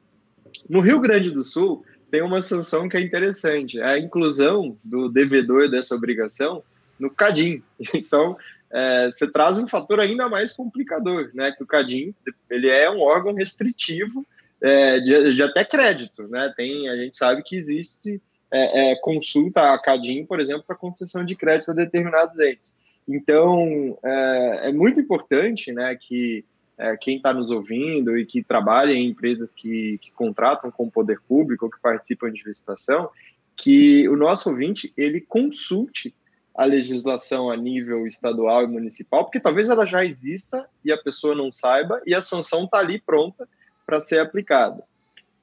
No Rio Grande do Sul tem uma sanção que é interessante, é a inclusão do devedor dessa obrigação no CADIM. Então, é, você traz um fator ainda mais complicador, né? Que o CADIM ele é um órgão restritivo é, de, de, até crédito, né? Tem, a gente sabe que existe é, é, consulta a Cadim, por exemplo, para concessão de crédito a determinados entes. Então, é, é muito importante né, que é, quem está nos ouvindo e que trabalha em empresas que, que contratam com o poder público ou que participam de licitação, que o nosso ouvinte ele consulte a legislação a nível estadual e municipal, porque talvez ela já exista e a pessoa não saiba e a sanção está ali pronta para ser aplicada.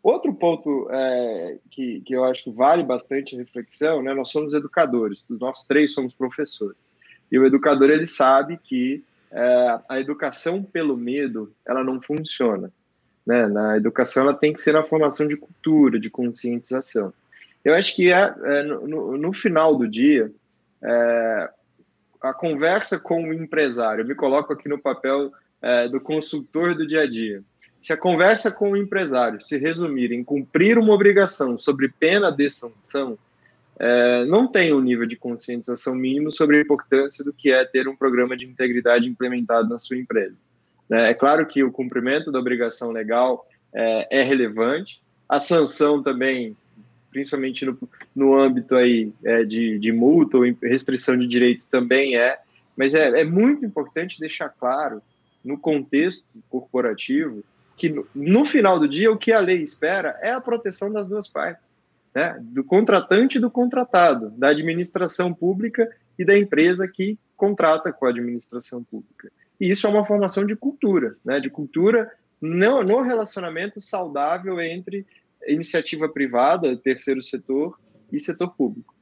Outro ponto é, que, que eu acho que vale bastante reflexão, né? Nós somos educadores, nós três somos professores. E o educador ele sabe que é, a educação pelo medo ela não funciona. Né? Na educação ela tem que ser na formação de cultura, de conscientização. Eu acho que é, é no, no, final do dia é, a conversa com o empresário. Eu me coloco aqui no papel é, do consultor do dia a dia se a conversa com o empresário se resumir em cumprir uma obrigação sobre pena de sanção, é, não tem um nível de conscientização mínimo sobre a importância do que é ter um programa de integridade implementado na sua empresa. É, é claro que o cumprimento da obrigação legal é, é relevante, a sanção também, principalmente no, no âmbito aí, é, de, de multa ou restrição de direito, também é, Mas é, é muito importante deixar claro, no contexto corporativo, que no, final do dia o que a lei espera é a proteção das duas partes, né? do contratante e do contratado, da administração pública e da empresa que contrata com a administração pública. E isso é uma formação de cultura, né? de cultura no, no relacionamento saudável entre iniciativa privada, terceiro setor e setor público.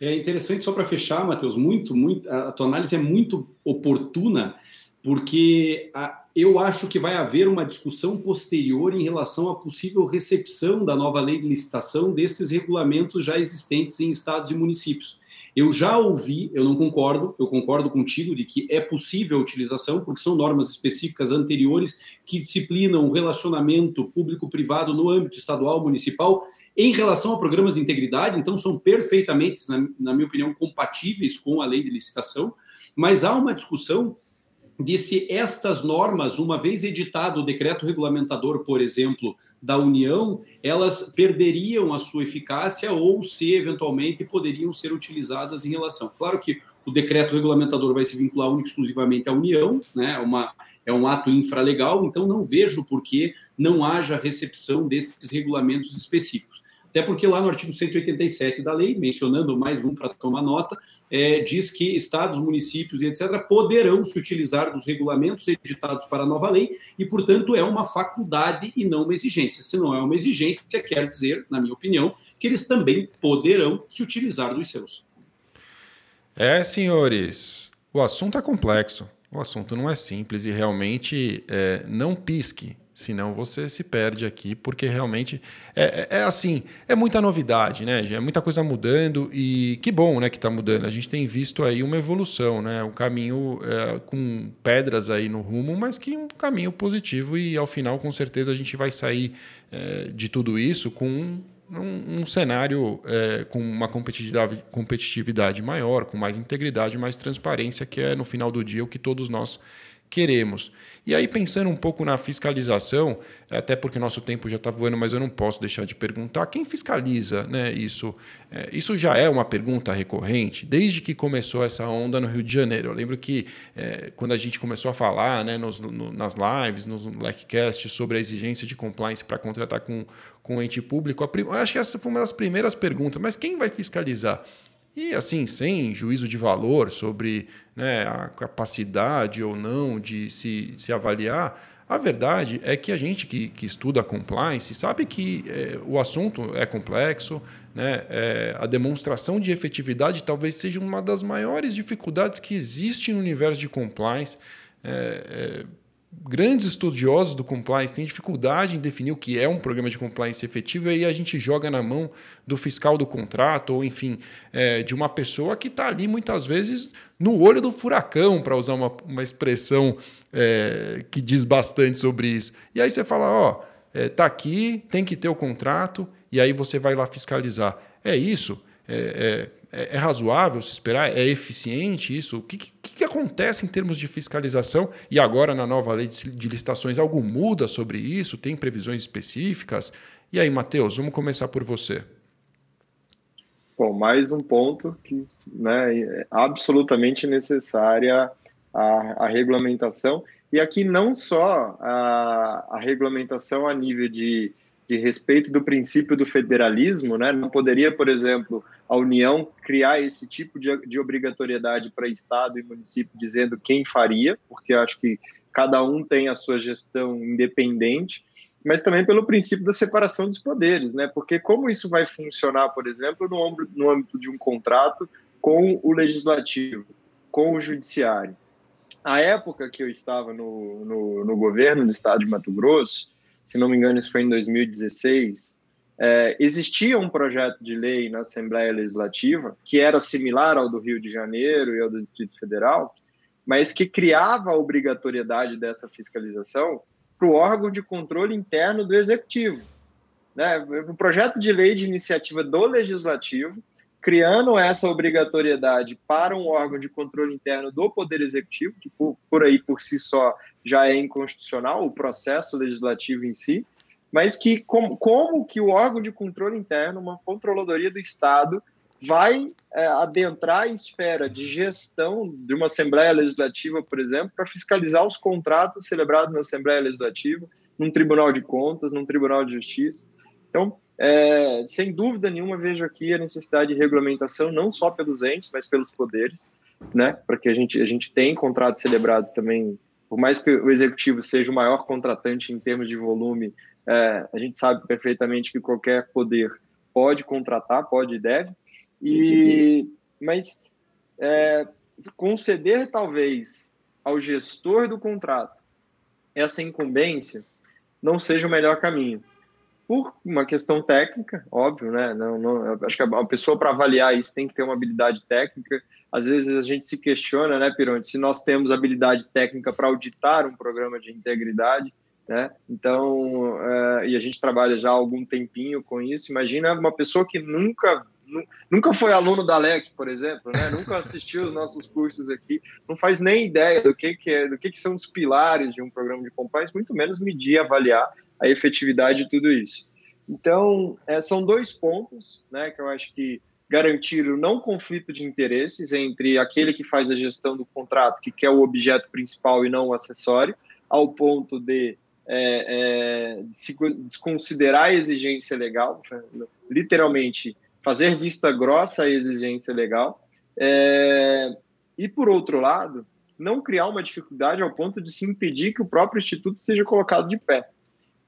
É interessante, só para fechar, Matheus, muito, muito, a tua análise é muito oportuna, porque a, eu acho que vai haver uma discussão posterior em relação à possível recepção da nova lei de licitação desses regulamentos já existentes em estados e municípios. Eu já ouvi, eu não concordo, eu concordo contigo de que é possível a utilização, porque são normas específicas anteriores que disciplinam o relacionamento público-privado no âmbito estadual, municipal, em relação a programas de integridade, então são perfeitamente, na, na minha opinião, compatíveis com a lei de licitação, mas há uma discussão se estas normas, uma vez editado o decreto regulamentador, por exemplo, da União, elas perderiam a sua eficácia ou se eventualmente poderiam ser utilizadas em relação. Claro que o decreto regulamentador vai se vincular única exclusivamente à União, né? Uma, é um ato infralegal, então não vejo por que não haja recepção desses regulamentos específicos. Até porque lá no artigo 187 da lei, mencionando mais um para tomar nota, é, diz que estados, municípios e etc. poderão se utilizar dos regulamentos editados para a nova lei e, portanto, é uma faculdade e não uma exigência. Se não é uma exigência, quer dizer, na minha opinião, que eles também poderão se utilizar dos seus. É, senhores, o assunto é complexo. O assunto não é simples e realmente é, não pisque senão você se perde aqui, porque realmente é, é, é, assim, é muita novidade, né? É muita coisa mudando e que bom, né, que está mudando. A gente tem visto aí uma evolução, né? Um caminho é, com pedras aí no rumo, mas que um caminho positivo e ao final, com certeza, a gente vai sair é, de tudo isso com um, um, cenário é, com uma competitividade, competitividade maior, com mais integridade, mais transparência, que é no final do dia o que todos nós queremos. E aí, pensando um pouco na fiscalização, até porque nosso tempo já está voando, mas eu não posso deixar de perguntar: quem fiscaliza né, isso? É, isso já é uma pergunta recorrente, desde que começou essa onda no Rio de Janeiro. Eu lembro que é, quando a gente começou a falar né, nos, no, nas lives, nos Blackcast, sobre a exigência de compliance para contratar com, com ente público, a, eu acho que essa foi uma das primeiras perguntas: mas quem vai fiscalizar? E assim, sem juízo de valor sobre né, a capacidade ou não de se, se avaliar, a verdade é que a gente que, que estuda compliance sabe que é, o assunto é complexo, né? É, a demonstração de efetividade talvez seja uma das maiores dificuldades que existe no universo de compliance. É, é grandes estudiosos do compliance têm dificuldade em definir o que é um programa de compliance efetivo e aí a gente joga na mão do fiscal do contrato ou, enfim, é, de uma pessoa que está ali muitas vezes no olho do furacão, para usar uma, uma expressão é, que diz bastante sobre isso. E aí você fala, ó, é, tá aqui, tem que ter o contrato e aí você vai lá fiscalizar. É isso? É, é é, razoável se esperar? É eficiente isso? O que, que, que, acontece em termos de fiscalização? E agora, na nova lei de licitações, algo muda sobre isso? Tem previsões específicas? E aí, Matheus, vamos começar por você. Bom, mais um ponto que né, é absolutamente necessária a, a regulamentação. E aqui não só a, a regulamentação a nível de de respeito do princípio do federalismo, né? Não poderia, por exemplo, a União criar esse tipo de, de obrigatoriedade para Estado e município dizendo quem faria, porque acho que cada um tem a sua gestão independente, mas também pelo princípio da separação dos poderes, né? Porque como isso vai funcionar, por exemplo, no no âmbito de um contrato com o legislativo, com o judiciário? A época que eu estava no, no, no governo do estado de Mato Grosso, se não me engano, isso foi em 2016, é, existia um projeto de lei na Assembleia Legislativa que era similar ao do Rio de Janeiro e ao do Distrito Federal, mas que criava a obrigatoriedade dessa fiscalização para o órgão de controle interno do Executivo. Né? Um projeto de lei de iniciativa do Legislativo, criando essa obrigatoriedade para um órgão de controle interno do Poder Executivo, que por, por aí por si só já é inconstitucional, o processo legislativo em si, mas que como, como que o órgão de controle interno, uma controladoria do Estado, vai é, adentrar a esfera de gestão de uma Assembleia Legislativa, por exemplo, para fiscalizar os contratos celebrados na Assembleia Legislativa, num Tribunal de Contas, num Tribunal de Justiça. Então, é, sem dúvida nenhuma, vejo aqui a necessidade de regulamentação, não só pelos entes, mas pelos poderes, né? Para que a gente, a gente tem contratos celebrados também, por mais que o executivo seja o maior contratante em termos de volume, é, a gente sabe perfeitamente que qualquer poder pode contratar, pode e deve, mas é, conceder talvez ao gestor do contrato essa incumbência não seja o melhor caminho. Por uma questão técnica, óbvio, né? Não, não, acho que a pessoa para avaliar isso tem que ter uma habilidade técnica. Às vezes a gente se questiona, né, Pironte, se nós temos habilidade técnica para auditar um programa de integridade, né? Então, é, e a gente trabalha já há algum tempinho com isso. Imagina uma pessoa que nunca nunca foi aluno da LEC, por exemplo, né? nunca assistiu os nossos cursos aqui, não faz nem ideia do que, que é, do que, que são os pilares de um programa de compliance, muito menos medir, avaliar a efetividade de tudo isso. Então, é, são dois pontos, né, que eu acho que garantir o não conflito de interesses entre aquele que faz a gestão do contrato, que quer o objeto principal e não o acessório, ao ponto de é, é, desconsiderar a exigência legal, literalmente fazer vista grossa à exigência legal, é, e, por outro lado, não criar uma dificuldade ao ponto de se impedir que o próprio instituto seja colocado de pé.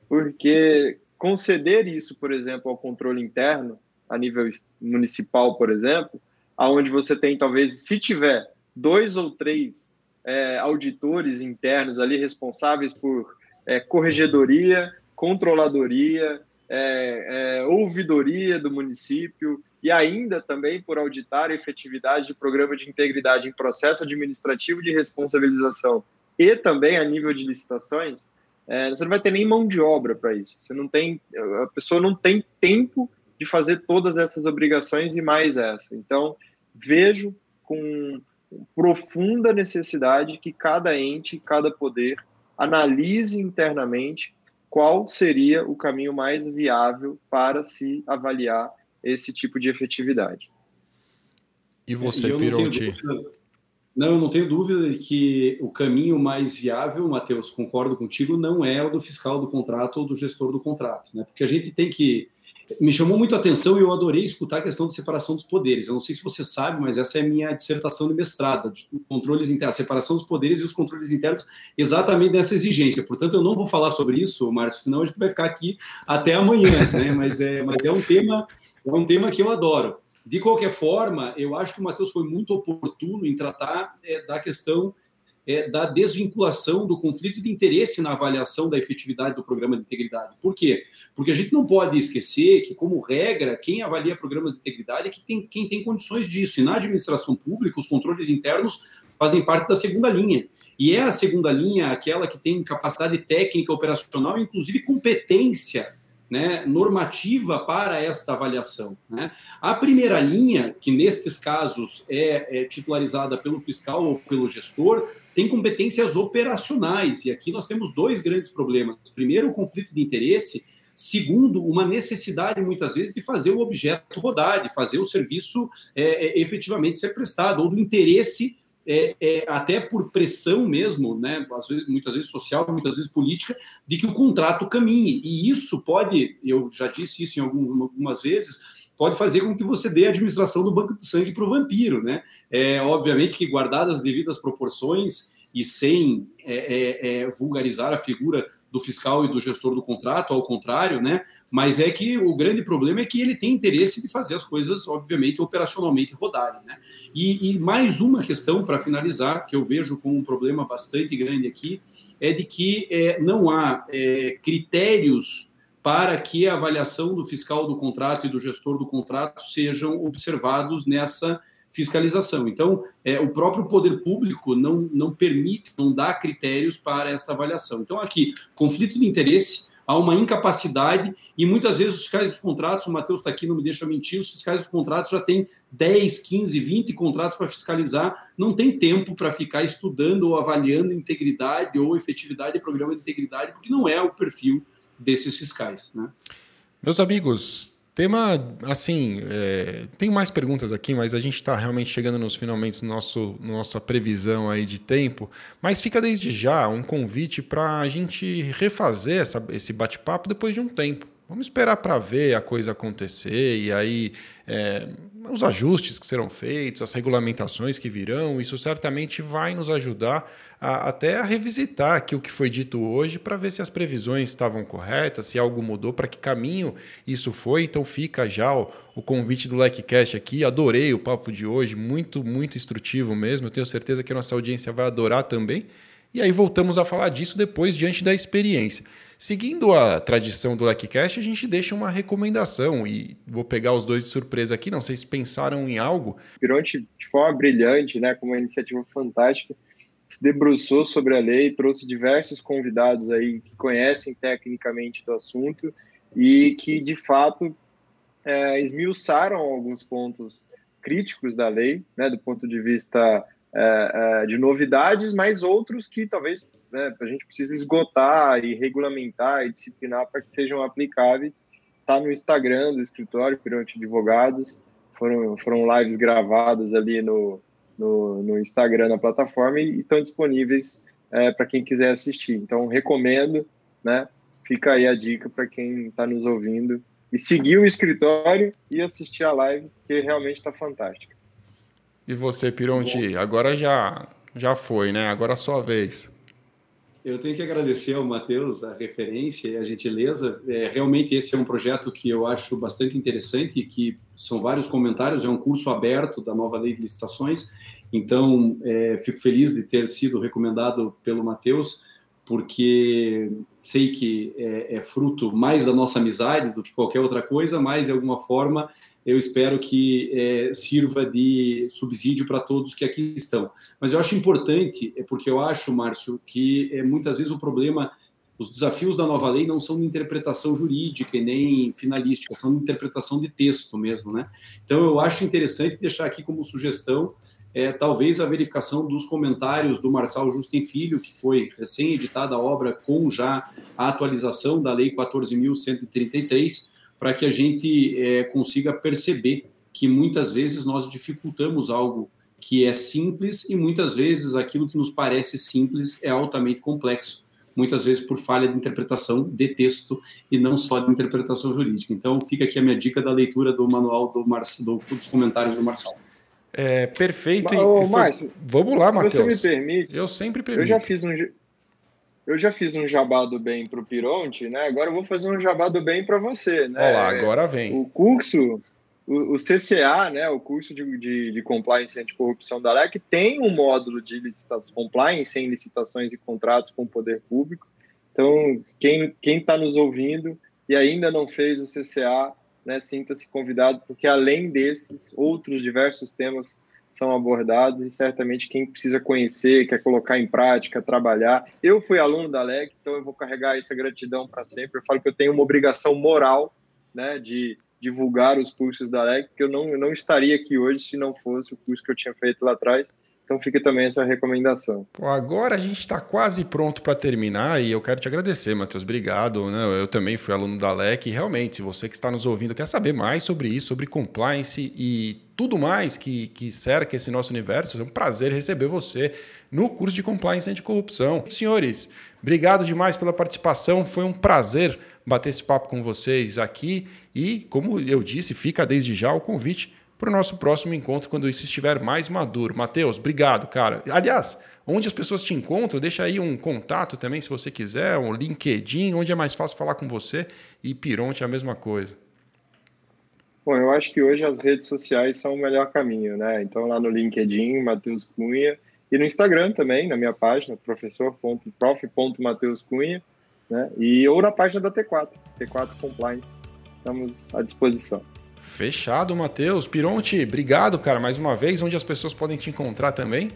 Porque conceder isso, por exemplo, ao controle interno, a nível municipal, por exemplo, aonde você tem, talvez, se tiver dois ou três é, auditores internos ali responsáveis por é, corregedoria, controladoria, é, é, ouvidoria do município e ainda também por auditar a efetividade de programa de integridade em processo administrativo de responsabilização e também a nível de licitações, é, você não vai ter nem mão de obra para isso. Você não tem, a pessoa não tem tempo de fazer todas essas obrigações e mais essa. Então, vejo com profunda necessidade que cada ente, cada poder analise internamente qual seria o caminho mais viável para se avaliar esse tipo de efetividade. E você, e Pirotti? Não, eu não tenho dúvida de que o caminho mais viável, Matheus, concordo contigo, não é o do fiscal do contrato ou do gestor do contrato, né? Porque a gente tem que me chamou muito a atenção e eu adorei escutar a questão de separação dos poderes. Eu não sei se você sabe, mas essa é a minha dissertação de mestrado, de controles internos, a separação dos poderes e os controles internos, exatamente dessa exigência. Portanto, eu não vou falar sobre isso, Márcio, senão a gente vai ficar aqui até amanhã, né? Mas é, mas é um tema, é um tema que eu adoro. De qualquer forma, eu acho que o Matheus foi muito oportuno em tratar é, da questão é, da desvinculação do conflito de interesse na avaliação da efetividade do programa de integridade. Por quê? Porque a gente não pode esquecer que, como regra, quem avalia programas de integridade é que tem, quem tem condições disso. E na administração pública, os controles internos fazem parte da segunda linha. E é a segunda linha aquela que tem capacidade técnica, operacional, inclusive competência né, normativa para esta avaliação. Né? A primeira linha, que nestes casos é, é, titularizada pelo fiscal ou pelo gestor, tem competências operacionais. E aqui nós temos dois grandes problemas. Primeiro, o conflito de interesse. Segundo, uma necessidade, muitas vezes, de fazer o objeto rodar, de fazer o serviço é, é efetivamente ser prestado, ou do interesse é, é, até por pressão mesmo, né, às vezes, muitas vezes social, muitas vezes política, de que o contrato caminhe. E isso pode, eu já disse isso em algumas vezes, pode fazer com que você dê a administração do banco de sangue para o vampiro, né? É, obviamente que guardadas as devidas proporções e sem é, é, é, vulgarizar a figura do fiscal e do gestor do contrato, ao contrário, né? Mas é que o grande problema é que ele tem interesse de fazer as coisas, obviamente, operacionalmente rodarem, né? E, e mais uma questão para finalizar, que eu vejo como um problema bastante grande aqui, é de que é, não há é, critérios para que a avaliação do fiscal do contrato e do gestor do contrato sejam observados nessa fiscalização. Então, é, o próprio poder público não, não permite, não dá critérios para essa avaliação. Então, aqui, conflito de interesse, há uma incapacidade e muitas vezes os fiscais dos contratos, o Matheus está aqui, não me deixa mentir, os fiscais dos contratos já têm 10, 15, 20 contratos para fiscalizar, não tem tempo para ficar estudando ou avaliando integridade ou efetividade do programa de integridade, porque não é o perfil desses fiscais. Né? Meus amigos, tema, assim, é, tem mais perguntas aqui, mas a gente está realmente chegando nos finalmente nosso nossa previsão aí de tempo. Mas fica desde já um convite para a gente refazer essa, esse bate-papo depois de um tempo. Vamos esperar para ver a coisa acontecer e aí é, os ajustes que serão feitos, as regulamentações que virão, isso certamente vai nos ajudar a, até a revisitar aqui o que foi dito hoje para ver se as previsões estavam corretas, se algo mudou, para que caminho isso foi. Então fica já o, o convite do LecCast aqui. Adorei o papo de hoje, muito, muito instrutivo mesmo. Eu tenho certeza que a nossa audiência vai adorar também. E aí voltamos a falar disso depois, diante da experiência. Seguindo a tradição do LecCast, a gente deixa uma recomendação e vou pegar os dois de surpresa aqui, não sei se pensaram em algo. Pironte, de forma brilhante, né, como uma iniciativa fantástica, se debruçou sobre a lei, trouxe diversos convidados aí que conhecem tecnicamente do assunto e que, de fato, é, esmiuçaram alguns pontos críticos da lei, né, do ponto de vista é, é, de novidades, mas outros que talvez né, a gente precise esgotar e regulamentar e disciplinar para que sejam aplicáveis. Está no Instagram do escritório Pirante Advogados, foram, foram lives gravadas ali no, no, no Instagram, na plataforma, e estão disponíveis é, para quem quiser assistir. Então, recomendo, né? Fica aí a dica para quem está nos ouvindo e seguir o escritório e assistir a live, que realmente está fantástica. E você, Pironti, agora já, já foi, né? Agora é a sua vez. Eu tenho que agradecer ao Matheus a referência e a gentileza. É, realmente esse é um projeto que eu acho bastante interessante, que são vários comentários, é um curso aberto da nova lei de licitações. Então, é, fico feliz de ter sido recomendado pelo Matheus, porque sei que é, é fruto mais da nossa amizade do que qualquer outra coisa, mas de alguma forma eu espero que é, sirva de subsídio para todos que aqui estão. Mas eu acho importante, é porque eu acho, Márcio, que é, muitas vezes o problema, os desafios da nova lei não são de interpretação jurídica e nem finalística, são de interpretação de texto mesmo, né? Então eu acho interessante deixar aqui como sugestão é, talvez a verificação dos comentários do Marçal Justin Filho, que foi recém-editada a obra com já a atualização da Lei 14.133, para que a gente é, consiga perceber que muitas vezes nós dificultamos algo que é simples e muitas vezes aquilo que nos parece simples é altamente complexo, muitas vezes por falha de interpretação de texto e não só de interpretação jurídica. Então fica aqui a minha dica da leitura do manual do Mar... do, dos comentários do Marcelo. É, perfeito. Ô, foi... Márcio, Vamos lá, Matheus. Se você me permite, eu sempre permito. Eu já fiz um, eu já fiz um jabá do bem para o Pironte, né? Agora eu vou fazer um jabá do bem para você, né? Olha lá, agora vem. O curso, o, o CCA, né? O curso de, de, de compliance e anticorrupção da LEC tem um módulo de licitação, compliance em licitações e contratos com o poder público. Então, quem quem está nos ouvindo e ainda não fez o CCA, né? Sinta-se convidado, porque além desses outros diversos temas são abordados e certamente quem precisa conhecer, quer colocar em prática, trabalhar. Eu fui aluno da LEC, então eu vou carregar essa gratidão para sempre. Eu falo que eu tenho uma obrigação moral né, de divulgar os cursos da LEC, porque eu não, eu não estaria aqui hoje se não fosse o curso que eu tinha feito lá atrás. Então fica também essa recomendação. Agora a gente está quase pronto para terminar e eu quero te agradecer, Matheus. Obrigado. Né? Eu também fui aluno da LEC e realmente, se você que está nos ouvindo quer saber mais sobre isso, sobre compliance e tudo mais que, que cerca esse nosso universo, é um prazer receber você no curso de Compliance Anticorrupção. Senhores, obrigado demais pela participação. Foi um prazer bater esse papo com vocês aqui e, como eu disse, fica desde já o convite para o nosso próximo encontro quando isso estiver mais maduro. Matheus, obrigado, cara. Aliás, onde as pessoas te encontram, deixa aí um contato também, se você quiser, um LinkedIn, onde é mais fácil falar com você. E Pironte é a mesma coisa. Bom, eu acho que hoje as redes sociais são o melhor caminho, né? Então lá no LinkedIn, Matheus Cunha, e no Instagram também, na minha página, professor.prof.mateuscunha, né? E ou na página da T4, T4 Compliance. Estamos à disposição. Fechado, Matheus. Pironte, obrigado, cara, mais uma vez. Onde as pessoas podem te encontrar também?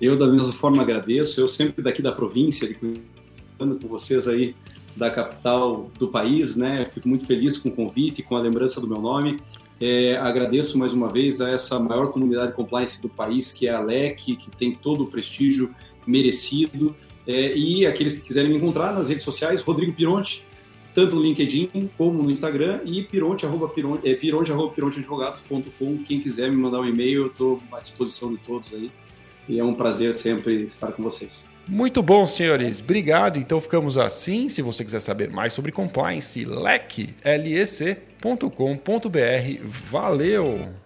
Eu, da mesma forma, agradeço. Eu sempre daqui da província, com vocês aí da capital do país, né? Fico muito feliz com o convite, com a lembrança do meu nome. É, agradeço mais uma vez a essa maior comunidade compliance do país, que é a LEC, que tem todo o prestígio merecido. É, e aqueles que quiserem me encontrar nas redes sociais, Rodrigo Pironte, tanto no LinkedIn como no Instagram e pironte, arroba, pironte, é, pironte, arroba. Quem quiser me mandar um e-mail, eu estou à disposição de todos aí. E é um prazer sempre estar com vocês. Muito bom, senhores. Obrigado. Então ficamos assim. Se você quiser saber mais sobre compliance, lec, lec.com.br. Valeu!